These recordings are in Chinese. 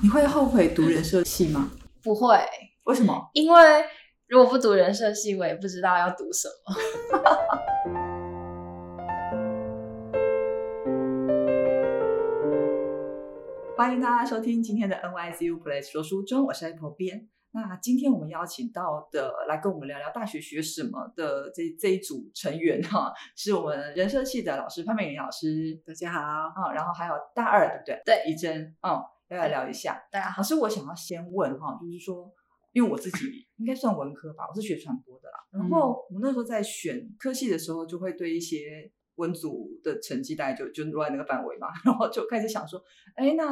你会后悔读人设系吗？不会，为什么？因为如果不读人设系，我也不知道要读什么。欢迎大家收听今天的 NYCU Play 说书中，我是 Apple 编。那今天我们邀请到的来跟我们聊聊大学学什么的这这一组成员哈，是我们人设系的老师潘美玲老师，大家好，啊，然后还有大二对不对？对，怡珍，嗯，要来聊一下。大家好，老师，我想要先问哈，就是说，因为我自己应该算文科吧，我是学传播的啦。然后我那时候在选科系的时候，就会对一些文组的成绩大概就就落在那个范围嘛，然后就开始想说，哎，那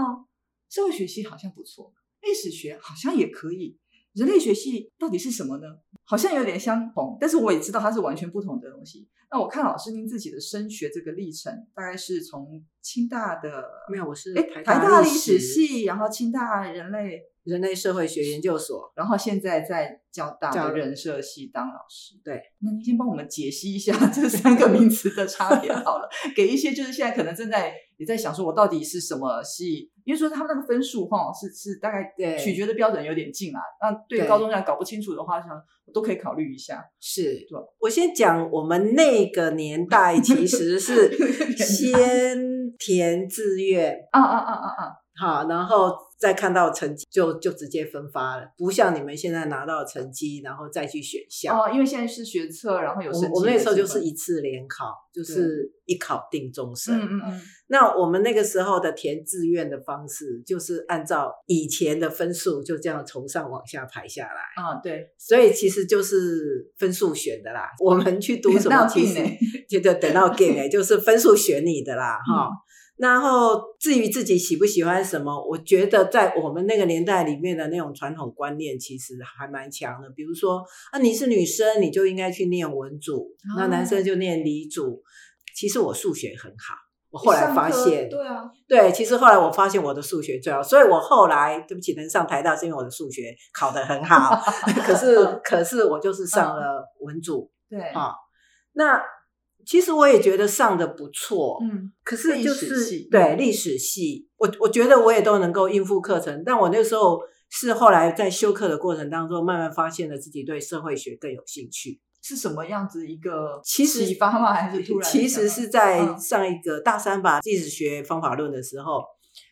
社会学系好像不错，历史学好像也可以，人类学系到底是什么呢？好像有点相同，但是我也知道它是完全不同的东西。那我看老师您自己的升学这个历程，大概是从清大的没有，我是哎台台大历史史系，然后清大人类，人类社会学研究所。然后现在在交大交的人社系当老师。对，那您先帮我们解析一下这三个名词的差别好了，给一些就是现在可能正在也在想说，我到底是什么系？因为说他们那个分数哈是是大概对取决的标准有点近啊，那对对高中生搞不清楚的话，想我都可以考虑一下。是对我先讲，我们那个年代其实是 先填志愿，啊啊啊啊啊！好，然后再看到成绩就就直接分发了，不像你们现在拿到成绩，然后再去选校。哦，因为现在是学测，然后有我我们那时候就是一次联考，就是一考定终身。嗯嗯嗯，那我们那个时候的填志愿的方式，就是按照以前的分数，就这样从上往下排下来。啊对，所以其实就是分数选的啦。我们去读什么，那其实就就等到 game 哎，就是分数选你的啦，哈、然后至于自己喜不喜欢什么，我觉得在我们那个年代里面的那种传统观念其实还蛮强的。比如说啊，你是女生，你就应该去念文组，那男生就念理组。其实我数学很好，我后来发现，对啊，对，其实后来我发现我的数学最好，所以我后来对不起能上台大是因为我的数学考得很好，可是可是我就是上了文组对，啊、那其实我也觉得上的不错，嗯，可是就是对历史系，我我觉得我也都能够应付课程，但我那时候是后来在修课的过程当中，慢慢发现了自己对社会学更有兴趣。是什么样子一个其实启发吗？还是突然？其实是在嗯上一个大三吧历史学方法论的时候，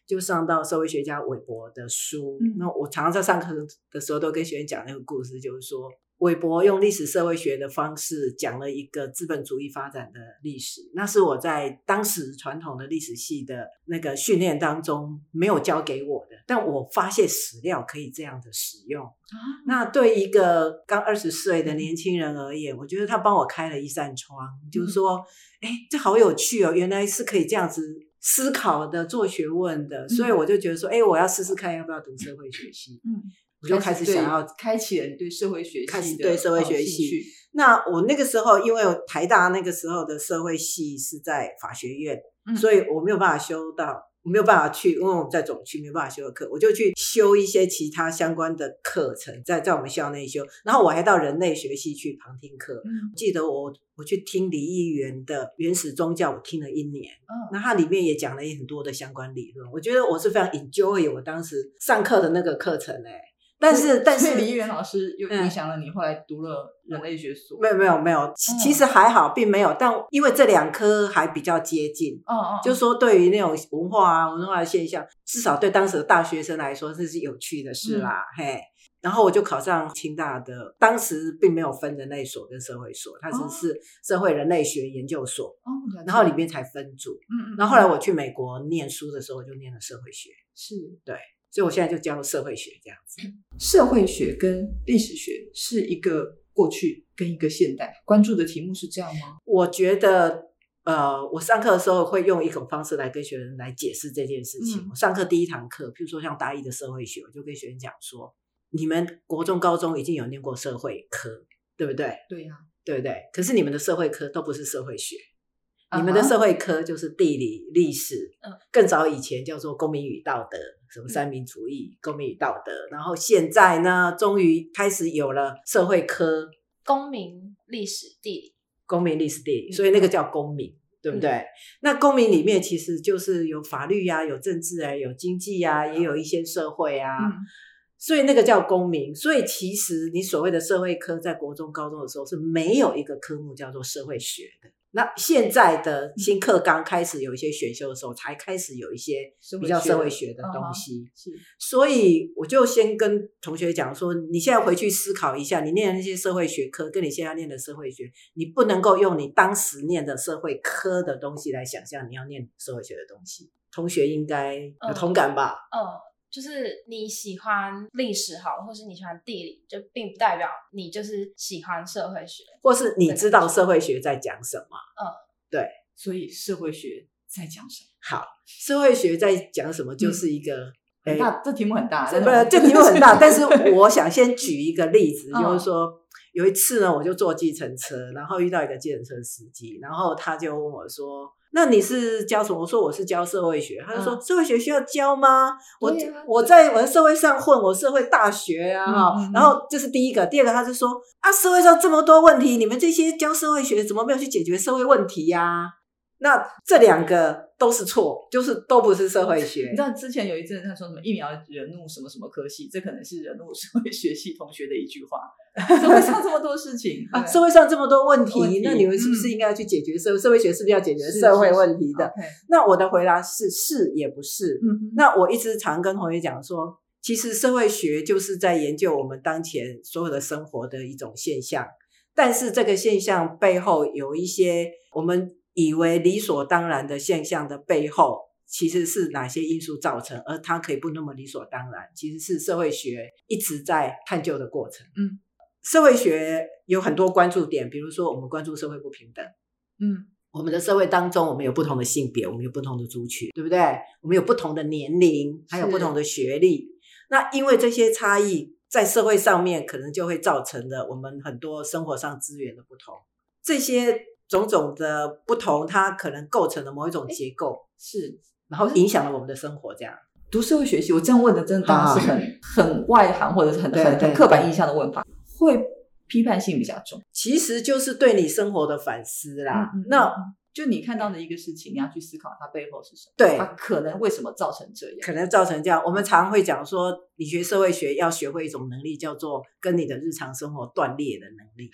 就上到社会学家韦伯的书。嗯那我常常在上课的时候都跟学员讲那个故事，就是说韦伯用历史社会学的方式讲了一个资本主义发展的历史，那是我在当时传统的历史系的那个训练当中没有教给我的，但我发现史料可以这样的使用。啊？那对一个刚二十岁的年轻人而言，我觉得他帮我开了一扇窗，就是说，哎、这好有趣哦，原来是可以这样子思考的、做学问的，所以我就觉得说，哎、我要试试看要不要读社会学系，嗯，我就开始想要对开启了你对社会学系的开始对社会学哦系那我那个时候，因为台大那个时候的社会系是在法学院，嗯所以我没有办法修到，我没有办法去，因为我们在总区没有办法修的课，我就去修一些其他相关的课程，在在我们校内修。然后我还到人类学系去旁听课。嗯记得我我去听李议员的原始宗教，我听了一年。嗯那它里面也讲了很多的相关理论，我觉得我是非常 enjoy 我当时上课的那个课程哎、但是但是李议员老师又嗯。影响了你，后来读了人类学所。没有没有没有，其嗯。其实还好，并没有。但因为这两科还比较接近，哦哦，就是说对于那种文化啊、文化的现象，至少对当时的大学生来说，这是有趣的事啦。嗯。嘿，然后我就考上清大的，当时并没有分人类所跟社会所，它哦。只是社会人类学研究所，哦，然后里面才分组。嗯嗯，然后后来我去美国念书的时候，我就念了社会学，是所以我现在就教社会学这样子。社会学跟历史学是一个过去跟一个现代，关注的题目是这样吗？我觉得，呃，我上课的时候会用一种方式来跟学生来解释这件事情。嗯我上课第一堂课，譬如说像大一的社会学，我就跟学生讲说，你们国中、高中已经有念过社会科，对不对？对呀，对不对？可是你们的社会科都不是社会学，你们的社会科就是地理、历史，嗯更早以前叫做公民与道德，什么三民主义、公民与道德，然后现在呢，终于开始有了社会科、公民、历史、地理，公民、历史、地理，所以那个叫公民。对不对？那公民里面其实就是有法律呀、有政治啊、有经济呀，也有一些社会啊。嗯所以那个叫公民。所以其实你所谓的社会科，在国中、高中的时候是没有一个科目叫做社会学的。那现在的新课纲开始有一些选修的时候，才开始有一些比较社会学的东西。是所以我就先跟同学讲说，你现在回去思考一下，你念的那些社会学科，跟你现在念的社会学，你不能够用你当时念的社会科的东西来想象你要念社会学的东西。同学应该有同感吧？嗯，就是你喜欢历史好，或是你喜欢地理，就并不代表你就是喜欢社会学。或是你知道社会学在讲什么？嗯，对所以社会学在讲什么？好，社会学在讲什么，就是一个。哎很大，这题目很大，不是，这题目很大，但是我想先举一个例子，嗯就是说有一次呢，我就坐计程车，然后遇到一个计程车司机，然后他就问我说：“那你是教什么？”我说：“我是教社会学。”他就说：“嗯社会学需要教吗？我啊我在我的社会上混，我社会大学啊，哈、嗯嗯嗯然后这是第一个，第二个他就说：“啊，社会上这么多问题，你们这些教社会学怎么没有去解决社会问题呀、那这两个都是错，就是都不是社会学。你知道之前有一阵他说什么疫苗惹怒什么什么科系，这可能是惹怒社会学系同学的一句话。社会上这么多事情啊，社会上这么多问题，问题那你们是不是嗯应该要去解决社、社会学是不是要解决社会问题的那我的回答是是也不是。嗯，那我一直常跟同学讲说，其实社会学就是在研究我们当前所有的生活的一种现象，但是这个现象背后有一些我们以为理所当然的现象的背后，其实是哪些因素造成，而它可以不那么理所当然，其实是社会学一直在探究的过程。嗯，社会学有很多关注点，比如说我们关注社会不平等。嗯我们的社会当中，我们有不同的性别，我们有不同的族群，对不对？我们有不同的年龄，还有不同的学历。那因为这些差异，在社会上面可能就会造成了我们很多生活上资源的不同。这些种种的不同，它可能构成了某一种结构，是然后影响了我们的生活。这样，读社会学习，我这样问的真的当然是很很外行或者是很很很刻板印象的问法，会批判性比较重。其实就是对你生活的反思啦。嗯嗯那嗯就你看到的一个事情，你要去思考它背后是什么，对它可能为什么造成这样。可能造成这样。我们常会讲说，你学社会学要学会一种能力，叫做跟你的日常生活断裂的能力。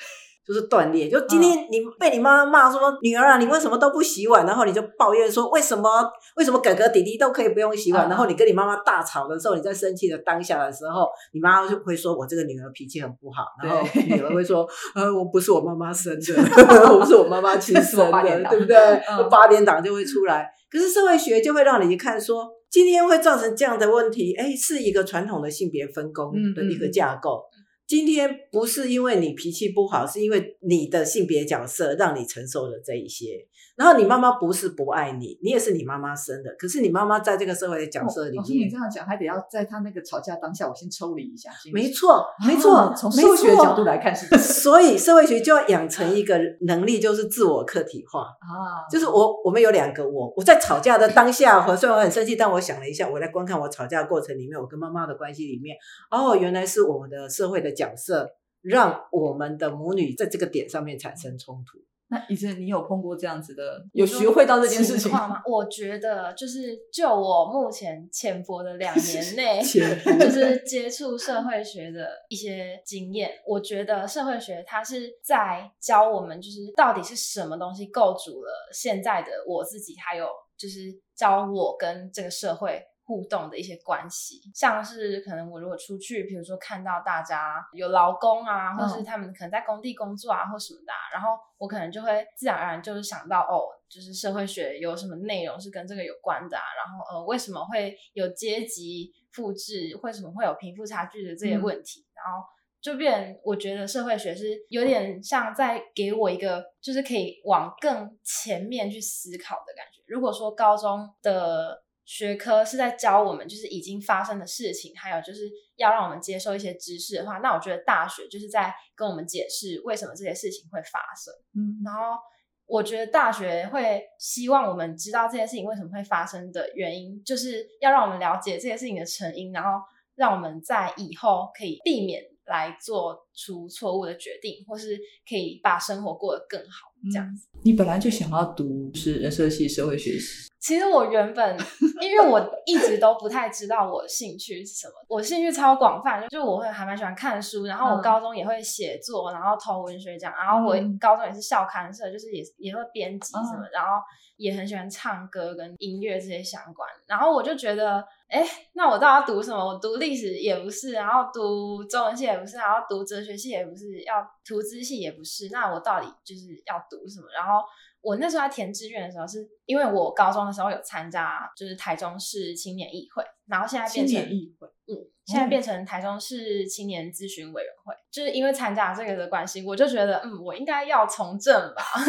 就是断裂，就今天你被你妈妈骂说女儿啊，你为什么都不洗碗？然后你就抱怨说为什么为什么哥哥弟弟都可以不用洗碗？嗯然后你跟你妈妈大吵的时候，你在生气的当下的时候，你妈妈就会说我这个女儿脾气很不好，然后对女儿会说呃我不是我妈妈生的，我不是我妈妈亲生的，对不对？嗯八点档就会出来。可是社会学就会让你一看说，今天会造成这样的问题，哎，是一个传统的性别分工的一个架构。今天不是因为你脾气不好，是因为你的性别角色让你承受了这一些。然后你妈妈不是不爱你，你也是你妈妈生的，可是你妈妈在这个社会的角色里面老师，你这，样讲，还得要在他那个吵架当下，我先抽离一下。没错，没错啊，从没社会学的角度来看是所以社会学就要养成一个能力，就是自我客体化。啊，就是我，我们有两个我。我在吵架的当下，我虽然我很生气，但我想了一下，我来观看我吵架的过程里面，我跟妈妈的关系里面，哦，原来是我们的社会的角色，让我们的母女在这个点上面产生冲突。那以前你有碰过这样子的，有学会到这件事情情况吗？我觉得就是就我目前浅薄的两年 内，就是接触社会学的一些经验，我觉得社会学它是在教我们，就是到底是什么东西构筑了现在的我自己，还有就是教我跟这个社会。互动的一些关系，像是可能我如果出去，比如说看到大家有劳工啊，或是他们可能在工地工作啊，或什么的、啊，然后我可能就会自然而然就是想到哦，就是社会学有什么内容是跟这个有关的啊，然后呃为什么会有阶级复制，为什么会有贫富差距的这些问题，然后就变，我觉得社会学是有点像在给我一个，就是可以往更前面去思考的感觉。如果说高中的学科是在教我们就是已经发生的事情，还有就是要让我们接受一些知识的话，那我觉得大学就是在跟我们解释为什么这些事情会发生。嗯，然后我觉得大学会希望我们知道这些事情为什么会发生的原因，就是要让我们了解这些事情的成因，然后让我们在以后可以避免来做出错误的决定，或是可以把生活过得更好这样子。你本来就想要读是人社系社会学系，其实我原本，因为我一直都不太知道我的兴趣是什么，我兴趣超广泛，就我会还蛮喜欢看书，然后我嗯高中也会写作，然后投文学奖，然后我嗯高中也是校刊社，就是也也会编辑什么，嗯然后也很喜欢唱歌跟音乐这些相关，然后我就觉得，哎，那我到底要读什么？我读历史也不是，然后读中文系也不是，然后读哲学系也不是，要图资系也不是，那我到底就是要读什么？然后。我那时候在填志愿的时候，是因为我高中的时候有参加，就是台中市青年议会，然后现在变成议会，嗯，现在变成台中市青年咨询委员会，就是因为参加这个的关系，我就觉得，嗯，我应该要从政吧。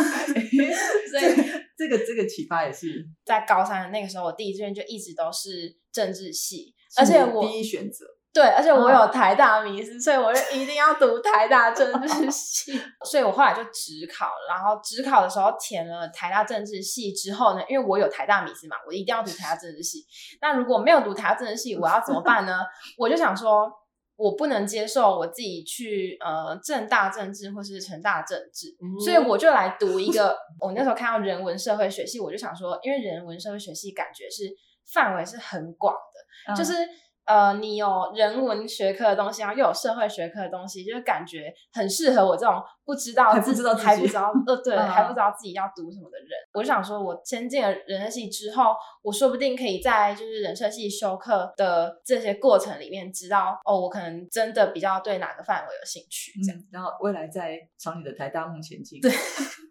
所以这个这个启发也是，在高三的那个时候，我第一志愿就一直都是政治系，而且我第一选择，对，而且我嗯有台大迷思，所以我就一定要读台大政治 系。所以我后来就只考，然后只考的时候填了台大政治系之后呢，因为我有台大迷思嘛，我一定要读台大政治系。那如果没有读台大政治系，我要怎么办呢？我就想说。我不能接受我自己去呃政大政治或是成大政治，嗯所以我就来读一个。我那时候看到人文社会学系，我就想说，因为人文社会学系感觉是范围是很广的，嗯就是呃，你有人文学科的东西，然后又有社会学科的东西，就是感觉很适合我这种不知道还不自知道自己还不知道呃对，嗯还不知道自己要读什么的人。我就想说，我先进了人设系之后，我说不定可以在就是人设系修课的这些过程里面，知道哦，我可能真的比较对哪个范围有兴趣。这样、嗯，然后未来在朝你的台大梦前进。对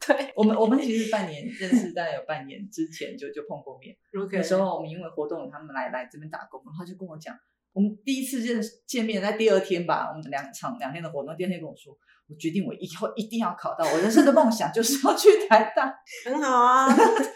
对，我们我们其实半年认识，大概有半年之前就就碰过面。OK 那时候我们因为活动，他们来来这边打工，然后就跟我讲，我们第一次认识见面在第二天吧，我们两场两天的活动，第二天跟我说，我决定我以后一定要考到，我人生的梦想就是要去台大。很好啊，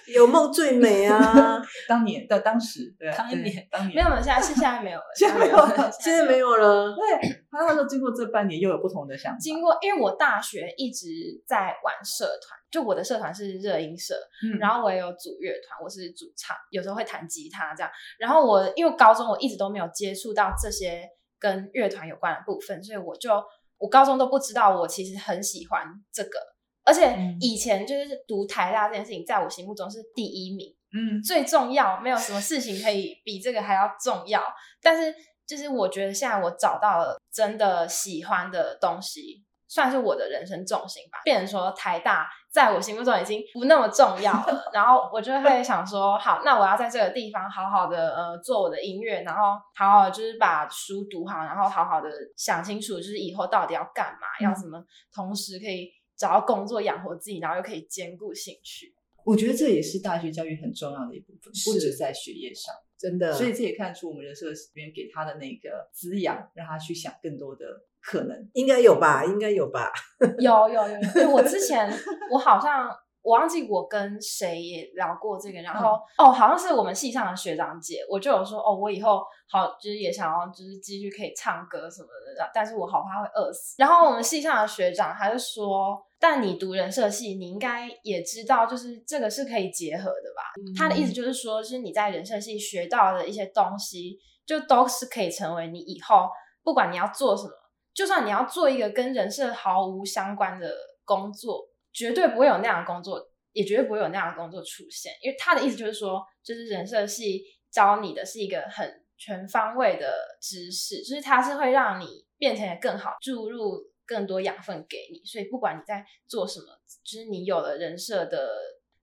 有梦最美啊。当年的当时，对当年当年没有没有，现在是现在没有了，现在没有了现在没有了，对，他那时候经过这半年又有不同的想法。经过，因为我大学一直在玩社团，就我的社团是热音社，嗯然后我也有组乐团，我是主唱，有时候会弹吉他这样。然后我因为高中我一直都没有接触到这些跟乐团有关的部分，所以我就我高中都不知道我其实很喜欢这个，而且嗯以前就是读台大这件事情，在我心目中是第一名。嗯，最重要，没有什么事情可以比这个还要重要。但是，就是我觉得现在我找到了真的喜欢的东西，算是我的人生重心吧。变成说台大在我心目中已经不那么重要了，然后我就会想说，好，那我要在这个地方好好的呃做我的音乐，然后好好的就是把书读好，然后好好的想清楚，就是以后到底要干嘛，嗯要什么同时可以找到工作养活自己，然后又可以兼顾兴趣。我觉得这也是大学教育很重要的一部分，不是止在学业上。真的。所以这也看出我们人社里面给他的那个滋养，让他去想更多的可能。应该有吧，应该有吧。有有有，因为我之前我好像我忘记我跟谁也聊过这个，然后、哦，好像是我们系上的学长姐，我就有说哦，我以后好就是也想要就是继续可以唱歌什么的，但是我好怕会饿死。然后我们系上的学长他就说，但你读人设系，你应该也知道，就是这个是可以结合的吧？他的意思就是说，就是你在人设系学到的一些东西，就都是可以成为你以后不管你要做什么。就算你要做一个跟人设毫无相关的工作，绝对不会有那样的工作，也绝对不会有那样的工作出现。因为他的意思就是说，就是人设系教你的是一个很全方位的知识，就是它是会让你变成得更好，注入更多养分给你。所以不管你在做什么，就是你有了人设的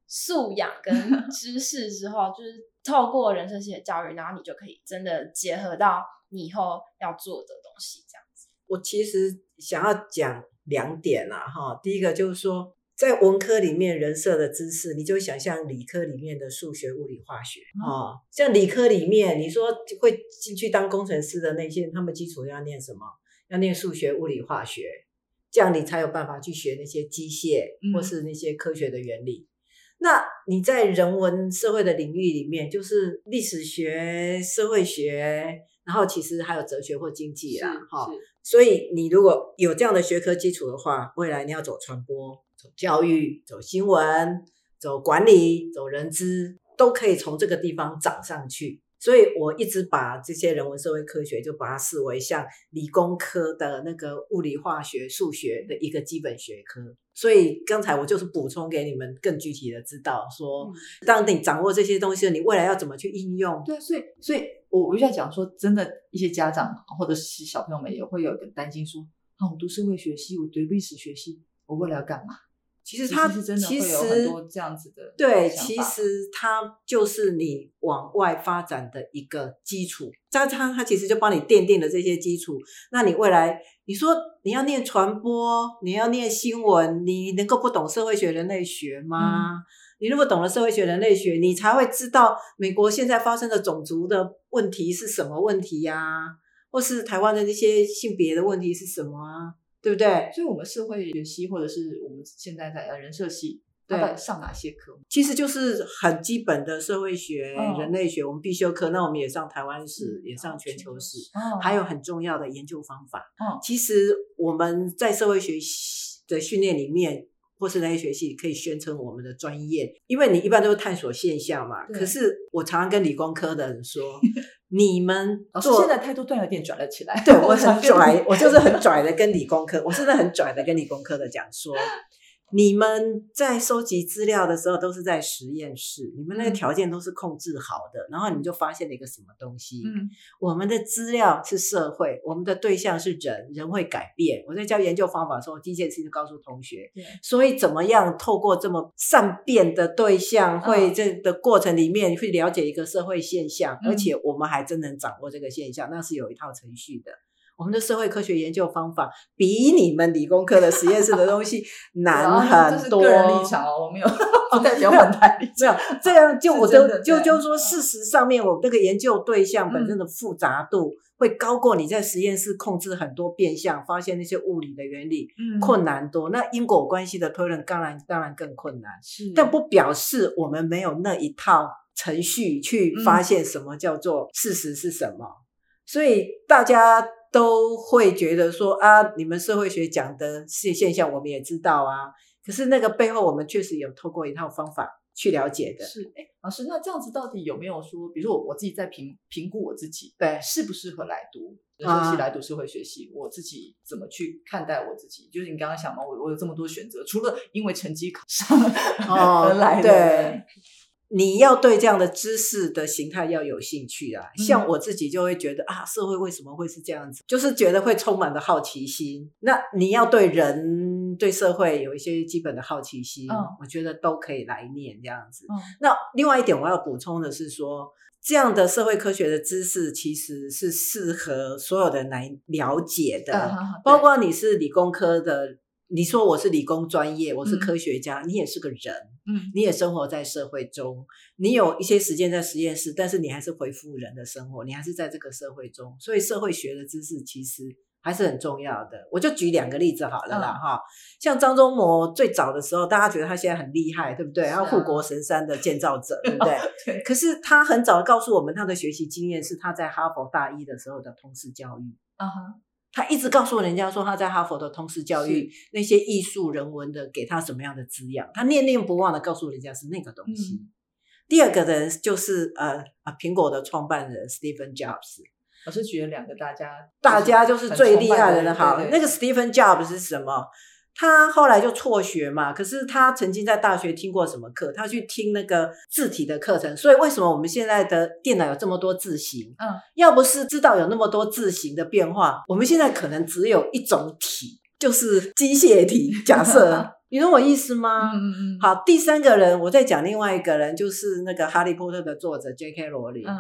素养跟 知识之后，就是透过人设系的教育，然后你就可以真的结合到你以后要做的东西。我其实想要讲两点啊，哈，第一个就是说，在文科里面人设的知识，你就想象理科里面的数学、物理、化学啊、像理科里面，你说会进去当工程师的那些人，他们基础要念什么？要念数学、物理、化学，这样你才有办法去学那些机械嗯或是那些科学的原理。那你在人文社会的领域里面，就是历史学、社会学，然后其实还有哲学或经济啦，哈。所以你如果有这样的学科基础的话，未来你要走传播、走教育、走新闻、走管理、走人资，都可以从这个地方涨上去。所以我一直把这些人文社会科学就把它视为像理工科的那个物理、化学、数学的一个基本学科。所以刚才我就是补充给你们更具体的知道，说当你掌握这些东西，你未来要怎么去应用？对，所以所以我我就在讲说，真的，一些家长或者是小朋友们也会有一个担心，说啊，我读社会学系，我读历史学系，我未来要干嘛？其实它是真的会其有很实多这样子的对，其实它就是你往外发展的一个基础。它它它其实就帮你奠定了这些基础。那你未来你说你要念传播，你要念新闻，你能够不懂社会学、人类学吗？你如果懂了社会学、人类学，你才会知道美国现在发生的种族的问题是什么问题呀、或是台湾的这些性别的问题是什么啊？对不对？所以我们社会学系或者是我们现在在呃人社系，对它到底上哪些科？其实就是很基本的社会学、嗯人类学，我们必修课。那我们也上台湾史，也上全球史，哦还有很重要的研究方法。哦其实我们在社会学系的训练里面，或是那些学系，可以宣称我们的专业，因为你一般都是探索现象嘛。可是我常常跟理工科的人说，你们老师做现在态度突然有点转了起来。对我很拽，我就是很拽的跟理工科，我真的很拽的跟理工科的讲说，你们在收集资料的时候都是在实验室，你们那个嗯条件都是控制好的，然后你们就发现了一个什么东西？嗯我们的资料是社会，我们的对象是人，人会改变。我在教研究方法的时候，第一件事情就告诉同学，对所以怎么样透过这么善变的对象，会嗯这的过程里面去了解一个社会现象，嗯而且我们还真能掌握这个现象，那是有一套程序的。我们的社会科学研究方法比你们理工科的实验室的东西 难很多。是个人立场哦，我没有 不代表本台立没有场。这样，就我真的就就就说，事实上面我这个研究对象本身嗯的复杂度会高过你在实验室控制很多变相，发现那些物理的原理嗯困难多。那因果关系的推论当然当然更困难，是，但不表示我们没有那一套程序去嗯发现什么叫做事实是什么。所以大家都会觉得说啊，你们社会学讲的现现象我们也知道啊，可是那个背后我们确实有透过一套方法去了解的。是，哎，老师，那这样子到底有没有说，比如说我我自己在评评估我自己，对适不适合来读来读社会学系，我自己怎么去看待我自己？就是你刚刚想嘛，我我有这么多选择，除了因为成绩考上 而来的，哦对，你要对这样的知识的形态要有兴趣啊。嗯像我自己就会觉得啊，社会为什么会是这样子？就是觉得会充满了好奇心。那你要对人、对社会有一些基本的好奇心，嗯我觉得都可以来念这样子。嗯那另外一点我要补充的是说，这样的社会科学的知识其实是适合所有人来了解的，嗯包括你是理工科的。你说我是理工专业，我是嗯科学家，你也是个人，嗯你也生活在社会中，你有一些时间在实验室，但是你还是回复人的生活，你还是在这个社会中，所以社会学的知识其实还是很重要的。我就举两个例子好了啦，嗯哈、像张忠谋最早的时候，大家觉得他现在很厉害，对不对？是啊他护国神山的建造者，对不对？对，可是他很早告诉我们，他的学习经验是他在哈佛大一的时候的通识教育。啊哈，他一直告诉人家说他在哈佛的通识教育那些艺术人文的给他什么样的滋养，他念念不忘的告诉人家是那个东西。嗯第二个人就是呃啊苹果的创办人 Stephen Jobs，老师举了两个大家，大家就是最厉害的人。好，对对那个 Stephen Jobs 是什么？他后来就辍学嘛，可是他曾经在大学听过什么课？他去听那个字体的课程。所以为什么我们现在的电脑有这么多字型？嗯，要不是知道有那么多字形的变化，我们现在可能只有一种体，就是机械体。假设 你懂我意思吗？嗯嗯嗯，好，第三个人，我再讲另外一个人，就是那个《哈利波特》的作者 J.K. 罗琳。嗯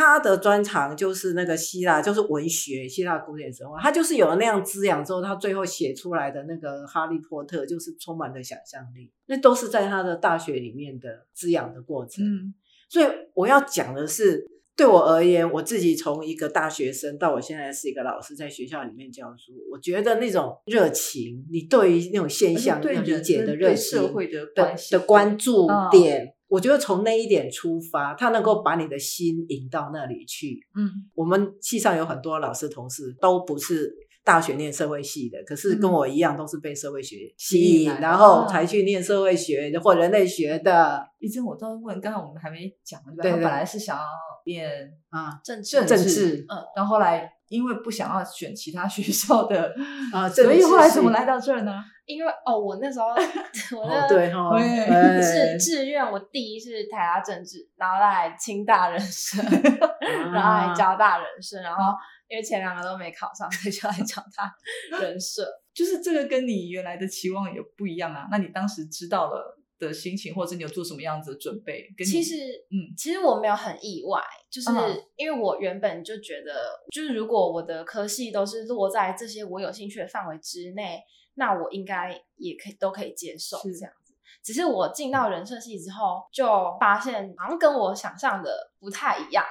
他的专长就是那个希腊，就是文学，希腊古典神话。他就是有了那样滋养之后，他最后写出来的那个《哈利波特》，就是充满了想象力。那都是在他的大学里面的滋养的过程。嗯所以我要讲的是，对我而言，我自己从一个大学生到我现在是一个老师，在学校里面教书，我觉得那种热情，你对于那种现象理解的热情、对社会的的关系的关注嗯点，我觉得从那一点出发，他能够把你的心引到那里去。嗯我们系上有很多老师同事都不是大学念社会系的，可是跟嗯我一样都是被社会学吸引，然后哦才去念社会学或人类学的。一真我倒是问，刚才我们还没讲对吧？对对他本来是想要变啊政治政政治嗯，然后后来因为不想要选其他学校的啊政所以后来怎么来到这儿呢？因为哦，我那时候 我对哈，对哎志志愿，我第一是台大政治，然后来清大人生，然后啊来交大人生，然后因为前两个都没考上，所以就来交大人社。就是这个跟你原来的期望也不一样啊。那你当时知道了的心情，或者你有做什么样子的准备？跟其实，嗯其实我没有很意外，就是嗯因为我原本就觉得，就是如果我的科系都是落在这些我有兴趣的范围之内，那我应该也可以都可以接受是这样子。只是我进到人社系之后，就发现好像跟我想象的不太一样，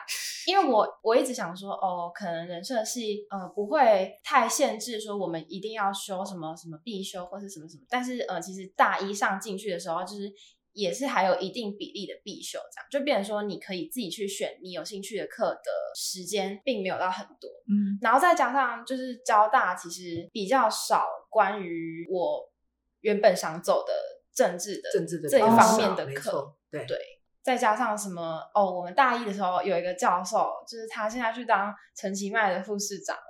因为我我一直想说，哦，可能人设系呃不会太限制说我们一定要修什么什么必修或是什么什么，但是呃其实大一上进去的时候，就是也是还有一定比例的必修，这样。就变成说你可以自己去选你有兴趣的课的时间，并没有到很多。嗯。然后再加上就是交大其实比较少关于我原本想走的政治的政治的这一方面的课，错对。对，再加上什么哦，我们大一的时候有一个教授，就是他现在去当陈其迈的副市长了。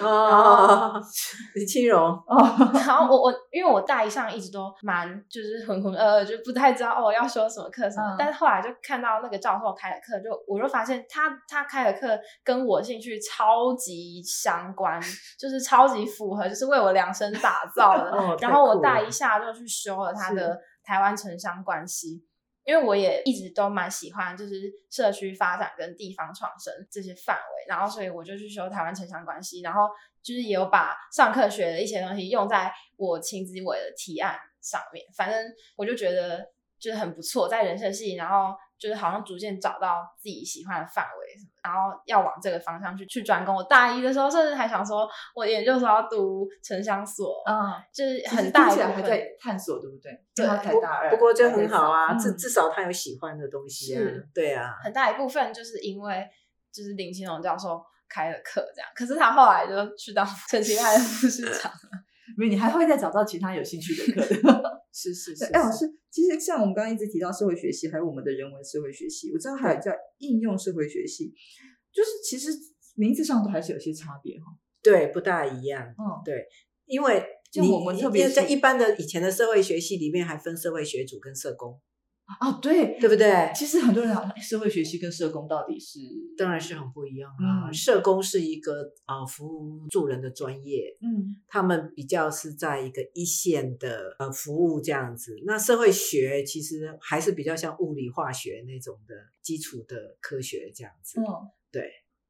哦，李清荣哦，然后我我因为我大一上一直都蛮就是浑浑噩噩，就不太知道哦要修什么课什么。嗯但是后来就看到那个教授开的课，就我就发现他他开的课跟我兴趣超级相关，就是超级符合，就是为我量身打造的。哦然后我大一下就去修了他的台湾城乡关系。因为我也一直都蛮喜欢，就是社区发展跟地方创生这些范围，然后所以我就去修台湾城乡关系，然后就是也有把上课学的一些东西用在我亲子委的提案上面。反正我就觉得就是很不错，在人生系，然后就是好像逐渐找到自己喜欢的范围什么，然后要往这个方向去去专攻。我大一的时候甚至还想说，我研究所要读城乡所，嗯，就是很大一部分。还在探索，对不对？对大二，不过就很好啊，至嗯至少他有喜欢的东西啊，对啊，很大一部分就是因为就是林清荣教授开了课这样，可是他后来就去当 陈其迈的副市长。没有，你还会再找到其他有兴趣的课的。是 是是，哎，老师，其实像我们刚刚一直提到社会学系，还有我们的人文社会学系，我知道还有叫应用社会学系，就是其实名字上都还是有些差别哈。对不大一样，嗯，对因为你像我们特别因为在一般的以前的社会学系里面还分社会学组跟社工，哦，对，对不对？其实很多人社会学系跟社工到底是，当然是很不一样啊。嗯社工是一个啊、呃服务助人的专业，嗯他们比较是在一个一线的呃服务这样子。那社会学其实还是比较像物理化学那种的基础的科学这样子。嗯，对。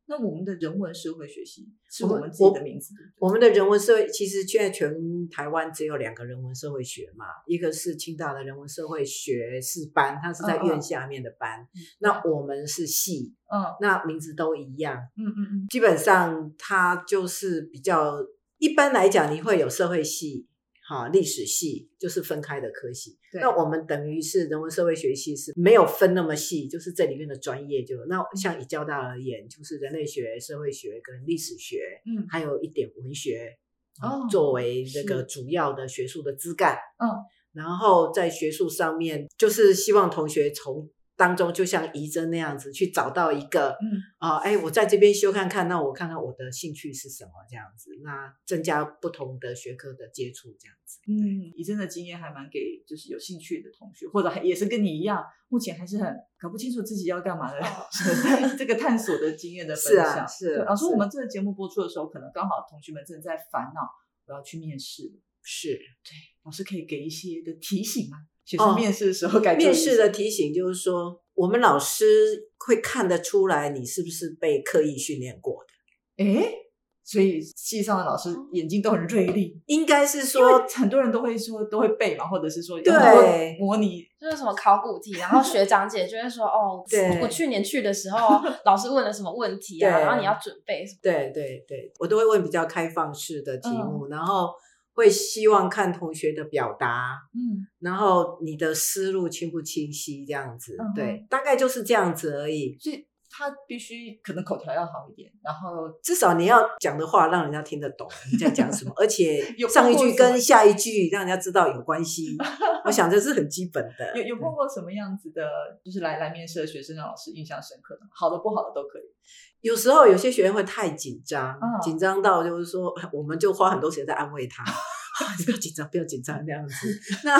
那我们的人文社会学系是我们自己的名字，我们的人文社会其实现在全台湾只有两个人文社会学嘛，一个是清大的人文社会学士班，它是在院。下面的班，那我们是系，嗯。那名字都一样，嗯嗯嗯，基本上它就是比较一般来讲，你会有社会系。哈，历史系就是分开的科系，对。那我们等于是人文社会学系是没有分那么细，就是这里面的专业就那像以交大而言，就是人类学、社会学跟历史学，嗯。还有一点文学，哦作为这个。主要的学术的枝干。嗯，然后在学术上面，就是希望同学从当中，就像怡珍那样子，去找到一个，嗯啊、哎，我在这边修看看，那我看看我的兴趣是什么，这样子，那增加不同的学科的接触，这样子。嗯，以真的经验还蛮给就是有兴趣的同学，或者还也是跟你一样，目前还是很搞不清楚自己要干嘛的 这个探索的经验的分是啊享。是老师，我们这个节目播出的时候，可能刚好同学们正在烦恼我要去面试了，是老师可以给一些的提醒吗？学哦生面试的时候该注意面试的提醒，就是说，我们老师会看得出来你是不是被刻意训练过的。诶，所以系上的老师眼睛都很锐利，应该是说，很多人都会说都会背嘛，或者是说有对模拟就是什么考古题，然后学长姐就会说哦，对我去年去的时候，老师问了什么问题啊，然后你要准备什么。对对对，我都会问比较开放式的题嗯目，然后会希望看同学的表达，嗯然后你的思路清不清晰这样子，嗯对，大概就是这样子而已。所以他必须可能口条要好一点，然后至少你要讲的话让人家听得懂你在讲什么，而且 上一句跟下一句让人家知道有关系。我想这是很基本的。有有碰过什么样子的，就是来来面试的学生让老师印象深刻的吗？好的不好的都可以。有时候有些学员会太紧张，嗯紧张到就是说，我们就花很多时间在安慰他。啊 不要紧张，不要紧张，这样子。那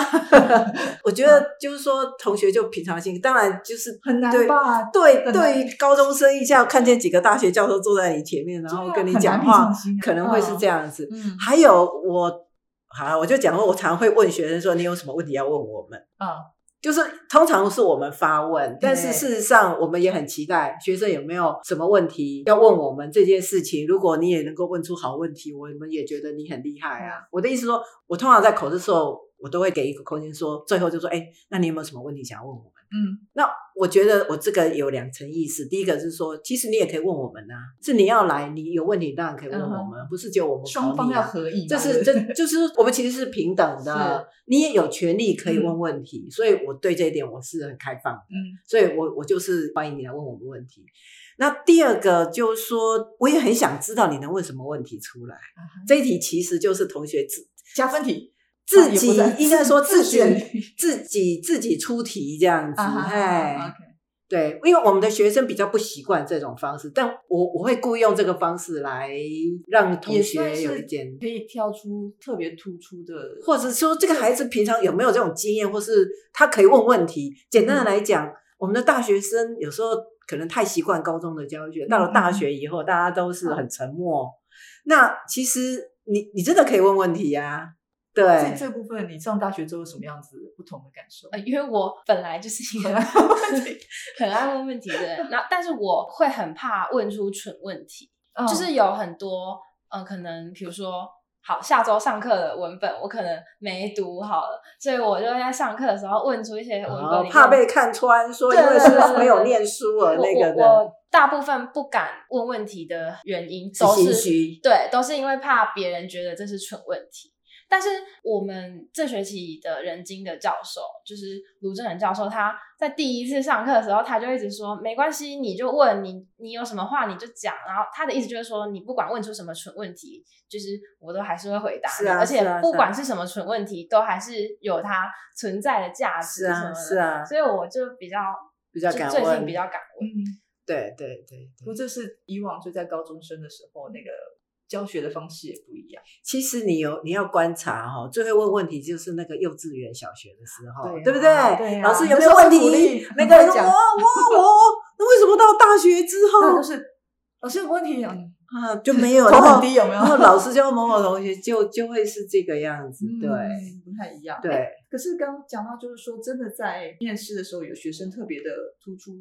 我觉得就是说，同学就平常心，当然就是很难对吧对对于高中生一下看见几个大学教授坐在你前面，然后跟你讲话啊，可能会是这样子。嗯还有我，好啊，我就讲过，我常会问学生说：“你有什么问题要问我们？”啊，就是通常是我们发问，但是事实上我们也很期待学生有没有什么问题要问我们这件事情。如果你也能够问出好问题，我们也觉得你很厉害啊。我的意思说，我通常在口试的时候，我都会给一个空间说，最后就说，哎，那你有没有什么问题想要问我们？嗯，那我觉得我这个有两层意思，第一个是说，其实你也可以问我们啊，是你要来，你有问题当然可以问我们，不是就我们考双方要合意嘛，这是这就是我们其实是平等的，你也有权利可以问问题，所以我对这一点我是很开放的，嗯。所以我我就是欢迎你来问我们问题。那第二个就是说，我也很想知道你能问什么问题出来。这一题其实就是同学自加分题自己 应该说自己自选自己自己出题这样子，哎、对，因为我们的学生比较不习惯这种方式，但我我会故意用这个方式来让同学有一点可以挑出特别突出的，或者说这个孩子平常有没有这种经验，或是他可以问问题。简单的来讲，我们的大学生有时候可能太习惯高中的教学，到了大学以后，大家都是很沉默。那其实你你真的可以问问题呀、这对，这部分你上大学之后什么样子不同的感受？呃，因为我本来就是一个很爱问问题很爱问问题的人，那但是我会很怕问出蠢问题，嗯就是有很多呃，可能比如说，好，下周上课的文本我可能没读好了，所以我就在上课的时候问出一些文本、哦怕被看穿，说因对为是没有念书而那个我我的，大部分不敢问问题的原因都是对，都是因为怕别人觉得这是蠢问题。但是我们这学期的人精的教授，就是卢正仁教授，他在第一次上课的时候，他就一直说没关系，你就问你，你有什么话你就讲。然后他的意思就是说，你不管问出什么蠢问题，就是我都还是会回答你，是啊而且不管是什么蠢问题，都还是有它存在的价值是啊什么的。是啊所以我就比较比较就最近比较敢问。嗯，对对对对。不过这是以往就在高中生的时候那个教学的方式也不一样。其实你有你要观察哈，最会问问题就是那个幼稚园、小学的时候，对啊对不对？对啊老师有没有问题？每 个人说我我我，那为什么到大学之 后那就是老师有问题，嗯啊就没有？头然后低有没有然后老师教某某同学就就会是这个样子，对嗯不太一样。对。可是刚刚讲到，就是说，真的在面试的时候，有学生特别的突出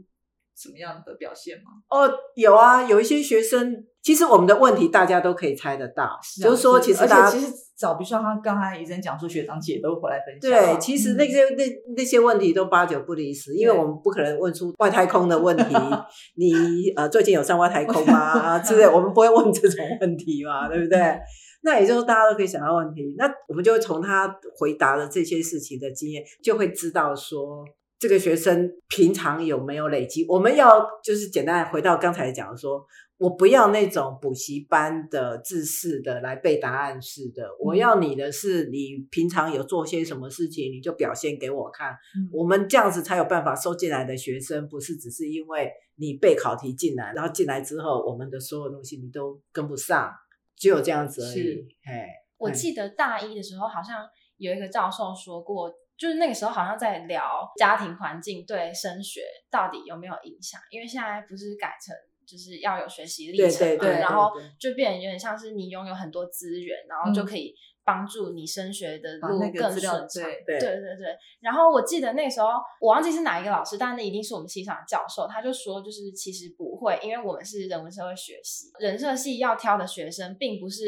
什么样的表现吗？哦，有啊，有一些学生，其实我们的问题大家都可以猜得到，就是说，其实而大家其实早，比如说他刚才医生讲说，学长姐都回来分享。对，其实那嗯些、那那些问题都八九不离十，因为我们不可能问出外太空的问题。你呃最近有上外太空吗？啊之类，我们不会问这种问题嘛，对不对？那也就是大家都可以想到问题，那我们就会从他回答的这些事情的经验，就会知道说这个学生平常有没有累积。我们要就是简单回到刚才讲的说，我不要那种补习班的自式的来背答案式的，我要你的是你平常有做些什么事情，你就表现给我看。嗯我们这样子才有办法收进来的学生，不是只是因为你背考题进来，然后进来之后，我们的所有东西你都跟不上，只有这样子而已。哎，我嗯记得大一的时候，好像有一个教授说过，就是那个时候好像在聊家庭环境对升学到底有没有影响，因为现在不是改成就是要有学习历程嘛，对对对然后就变得有点像是你拥有很多资源，然后就可以帮助你升学的路更顺畅。对对对。然后我记得那个时候，我忘记是哪一个老师，但那一定是我们系上的教授，他就说，就是其实不会，因为我们是人文社会学系，人社系要挑的学生，并不是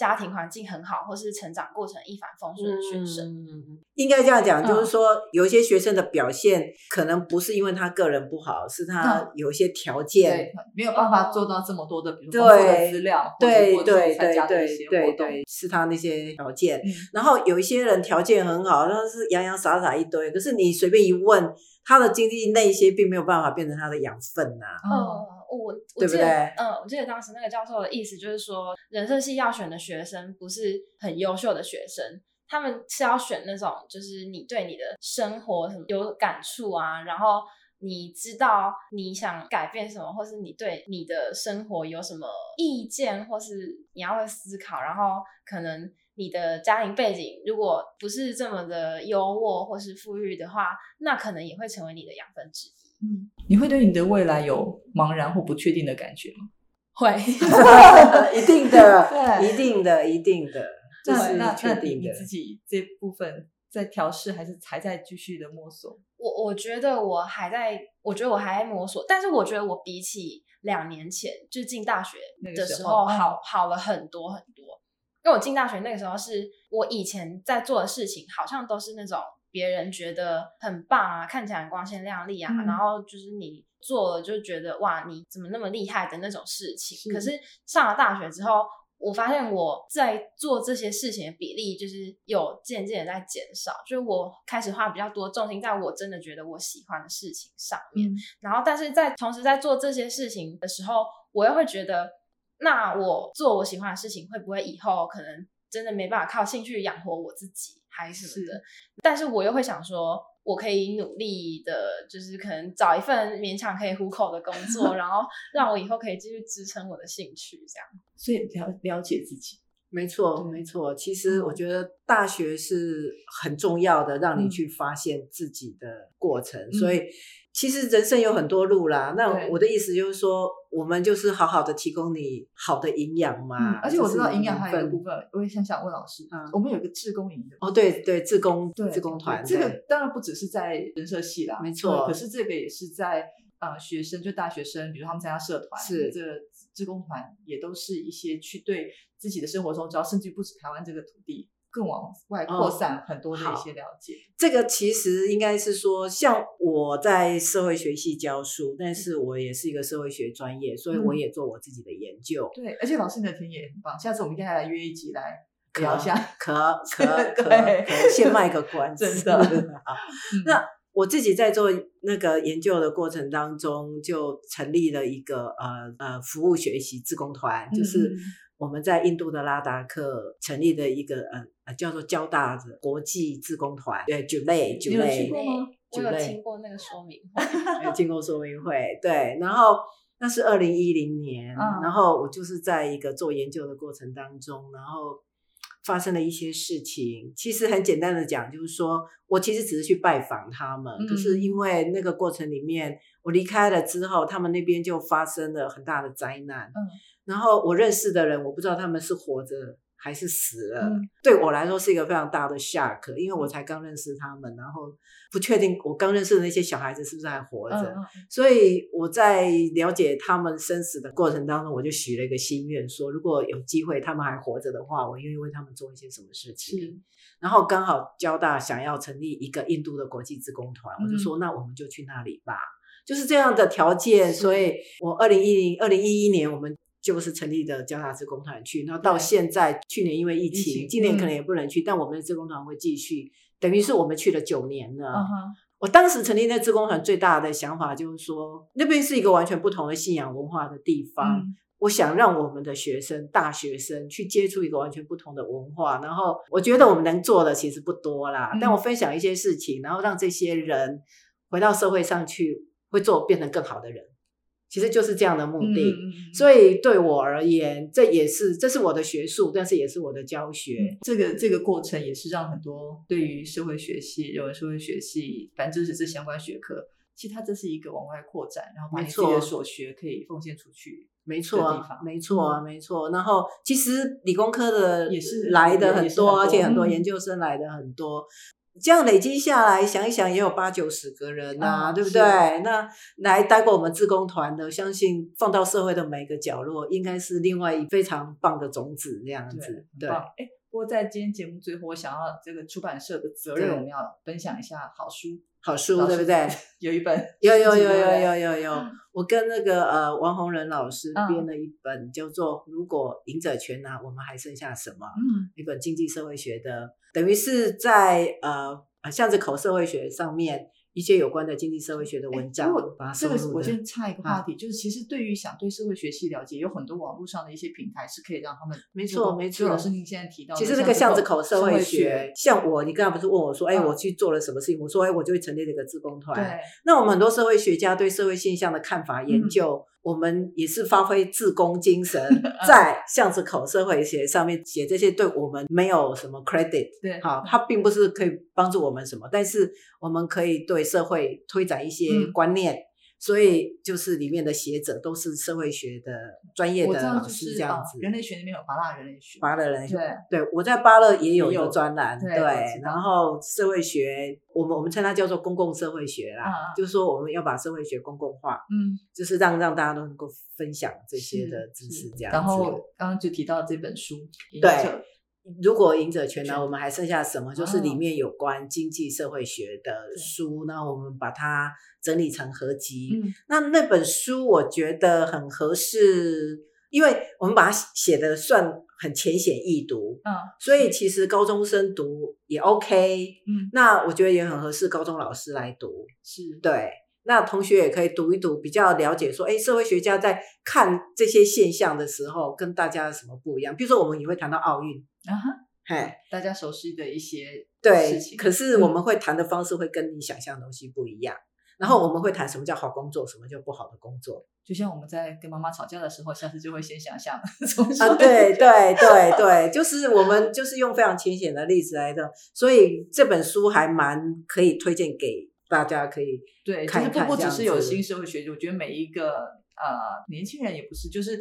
家庭环境很好，或是成长过程一帆风顺的学生。嗯，应该这样讲，嗯就是说有一些学生的表现可能不是因为他个人不好，是他有一些条件对，没有办法做到这么多的，比如资料，对对对对。对对，是他那些条件。嗯然后有一些人条件很好，他是洋洋洒洒一堆，可是你随便一问，他的经济那些并没有办法变成他的养分呐、我我记得，对嗯，我记得当时那个教授的意思就是说，人社系要选的学生不是很优秀的学生，他们是要选那种就是你对你的生活什么有感触啊，然后你知道你想改变什么，或是你对你的生活有什么意见，或是你要会思考，然后可能。你的家庭背景如果不是这么的优渥或是富裕的话，那可能也会成为你的养分之一。嗯，你会对你的未来有茫然或不确定的感觉吗？会，一定的，一定的，一定的，这是那那你定的你。自己这部分在调试，还是还在继续的摸索？我我觉得我还在，我觉得我还在摸索，但是我觉得我比起两年前就是进大学那个时候好好了很多很多。因为我进大学那个时候是我以前在做的事情，好像都是那种别人觉得很棒啊，看起来很光鲜亮丽啊，嗯然后就是你做了就觉得哇，你怎么那么厉害的那种事情。是可是上了大学之后，我发现我在做这些事情的比例就是有渐渐的在减少，就是我开始花比较多重心在我真的觉得我喜欢的事情上面。嗯然后，但是在同时在做这些事情的时候，我又会觉得，那我做我喜欢的事情，会不会以后可能真的没办法靠兴趣养活我自己，还是什么的？是但是我又会想说，我可以努力的，就是可能找一份勉强可以糊口的工作，然后让我以后可以继续支撑我的兴趣，这样。所以了了解自己，没错，没错。其实嗯我觉得大学是很重要的，让你嗯去发现自己的过程。嗯所以其实人生有很多路啦。那我的意思就是说，我们就是好好的提供你好的营养嘛。嗯，而且我知道营养还有一个部分，我也想想问老师，嗯我们有一个志工营的。哦，对对，自工对，自工团，这个对当然不只是在人社系啦，没错可是这个也是在呃学生，就大学生，比如他们参加社团，是这个志工团也都是一些去对自己的生活中，只要甚至不止台湾这个土地，更往外扩哦散很多的一些了解。这个其实应该是说，像我在社会学系教书，但是我也是一个社会学专业，所以我嗯也做我自己的研究。对，而且老师你的田野很棒，下次我们应该来约一集来聊一下。可 可可先卖个关 子，真的好 嗯那我自己在做那个研究的过程当中，就成立了一个呃呃服务学习自工团，就是嗯我们在印度的拉达克成立的一个呃呃叫做交大的国际志工团，对，九类九你有类我有听过那个说明会，有听过说明会，对，然后那是二零一零年，嗯然后我就是在一个做研究的过程当中，然后发生了一些事情。其实很简单的讲，就是说我其实只是去拜访他们，嗯可是因为那个过程里面，我离开了之后，他们那边就发生了很大的灾难。嗯然后我认识的人，我不知道他们是活着还是死了。嗯对我来说是一个非常大的 shock，因为我才刚认识他们，然后不确定我刚认识的那些小孩子是不是还活着。所以我在了解他们生死的过程当中，我就许了一个心愿，说如果有机会他们还活着的话，我愿意为他们做一些什么事情。然后刚好交大想要成立一个印度的国际职工团，我就嗯说那我们就去那里吧，就是这样的条件。所以我二零一零、二零一一年我们。就是成立的交大志工团去，然后到现在，去年因为疫疫情，今年可能嗯也不能去，但我们的志工团会继续，等于是我们去了九年了。我当时成立那志工团最大的想法就是说，那边是一个完全不同的信仰文化的地方。嗯我想让我们的学生、大学生去接触一个完全不同的文化，然后我觉得我们能做的其实不多啦，嗯但我分享一些事情，然后让这些人回到社会上去，会做变成更好的人，其实就是这样的目的。所以对我而言，这也是这是我的学术，但是也是我的教学。这个这个过程也是让很多对于社会学系、人文社会学系、反正就是这相关学科，其实它这是一个往外扩展，然后把没你自己的所学可以奉献出去。没错啊的地方，没错啊，没错。然后其实理工科的也是来的很多，很多而且很多嗯研究生来的很多。这样累积下来，想一想也有八九十个人呐、嗯对不是对？那来待过我们自工团的，相信放到社会的每个角落，应该是另外一非常棒的种子这样子。对哎，不过在今天节目最后，我想要这个出版社的责任，我们要分享一下好书。好书对不对？有一本有有有有有有有，我跟那个呃王洪仁老师嗯。编了一本叫做《如果赢者全拿，我们还剩下什么》嗯一本经济社会学的，等于是在呃呃巷子口社会学上面一些有关的经济社会学的哎文章这个我。先插一个话题，就是其实对于想对社会学系了解，有很多网络上的一些平台是可以让他们没错没错老师您现在提到，其实那个巷子口社会会学，像我，你刚才不是问我说，哎，嗯我去做了什么事情？我说，哎，我就会成立了一个自工团。对，那我们很多社会学家对社会现象的看法研嗯究，我们也是发挥自工精神，在巷子口社会学上面写这些，对我们没有什么 credit。对，好，它并不是可以帮助我们什么，但是我们可以对社会推展一些嗯观念。所以就是里面的学者都是社会学的专业的老师这样子。人类学里面有巴勒人类学，巴勒人对，对，我在巴勒也有一个专栏，对然后社会学，我们我们称它叫做公共社会学啦，就是说我们要把社会学公共化，嗯，就是让让大家都能够分享这些的知识这样子。然后刚刚就提到这本书，对者如果赢者全拿，我们还剩下什么？就是里哦面有关经济社会学的书，那我们把它整理成合集。嗯那那本书我觉得很合适，因为我们把它写的算很浅显易读，嗯所以其实高中生读也 OK。嗯那我觉得也很合适高中老师来读。是对，那同学也可以读一读，比较了解说，哎，社会学家在看这些现象的时候，跟大家有什么不一样？比如说，我们也会谈到奥运，啊哈，嘿，大家熟悉的一些对事，情，可是我嗯们会谈的方式会跟你想象的东西不一样。然后我们会谈什么叫好工作，什么叫不好的工作就像我们在跟妈妈吵架的时候，下次就会先想象 啊？对对对对，就是我们就是用非常浅显的例子来的，所以这本书还蛮可以推荐给大家，可以对，就是不不只是有新社会学，我觉得每一个呃年轻人也不是，就是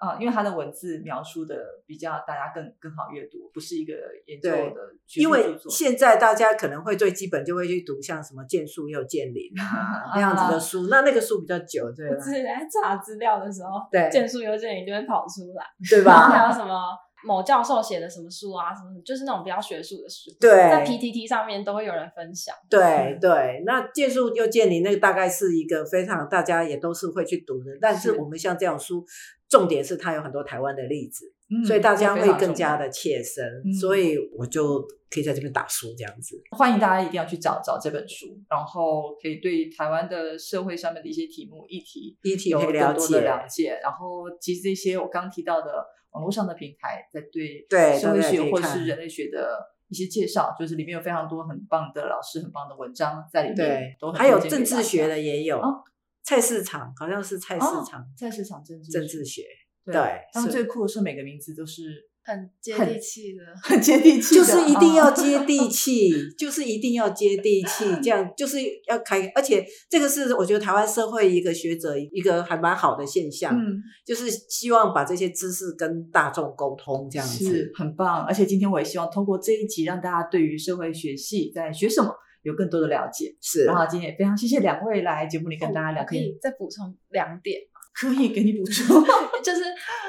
呃，因为他的文字描述的比较大家更更好阅读，不是一个研究的学因为。现在大家可能会最基本就会去读像什么剑术又剑灵啊 那样子的书，那那个书比较久，对吧我？之前在查资料的时候，对剑术邮件里就会跑出来，对吧还？有什么某教授写的什么书啊，什么就是那种比较学术的书，对在 PTT 上面都会有人分享。对对，那借书又借你那个大概是一个非常大家也都是会去读的，但是是我们像这种书，重点是它有很多台湾的例子，嗯所以大家会更加的切身，嗯所以我就可以在这边打书这样子。欢迎大家一定要去找找这本书，然后可以对台湾的社会上面的一些题目议题议题有更多的解，了解。然后其实这些我刚提到的网络上的平台，在对对社会学或是人类学的一些介绍，就是里面有非常多很棒的老师、很棒的文章在里面，对都，很还有政治学的也有哦，菜市场好像是菜市哦场菜市场政治政治学。对对他们是最酷的是每个名字都是很接地气的，很接地气的，就是一定要啊接地 气，就是一定要接地气，这样就是要开，而且这个是我觉得台湾社会一个学者一个还蛮好的现象，嗯，就是希望把这些知识跟大众沟通，这样子是。很棒。而且今天我也希望通过这一集，让大家对于社会学系在学什么有更多的了解。是然后今天也非常谢谢两位来节目里跟大家聊天，可以再补充两点，可以给你补充。就是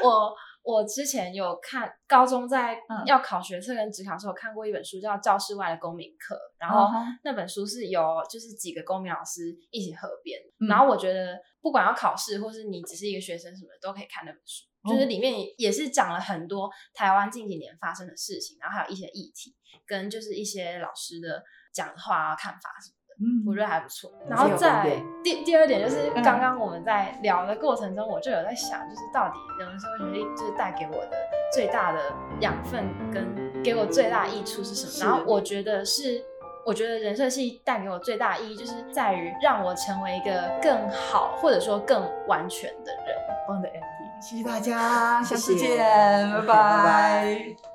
我我之前有看高中在嗯要考学测跟职考的时候，看过一本书叫《教室外的公民课》，然后那本书是由就是几个公民老师一起合编，嗯然后我觉得不管要考试或是你只是一个学生什么的，都可以看那本书。哦就是里面也是讲了很多台湾近几年发生的事情，然后还有一些议题，跟就是一些老师的讲话啊、看法什么的。嗯我觉得还不错。然后再第第二点就是嗯刚刚我们在聊的过程中，我就有在想，就是到底人文社会学历就是带给我的最大的养分跟给我最大益处是什么？然后我觉得是。我觉得人设系带给我最大的意义，就是在于让我成为一个更好或者说更完全的人。棒的 ending，谢谢大家，下次见，拜拜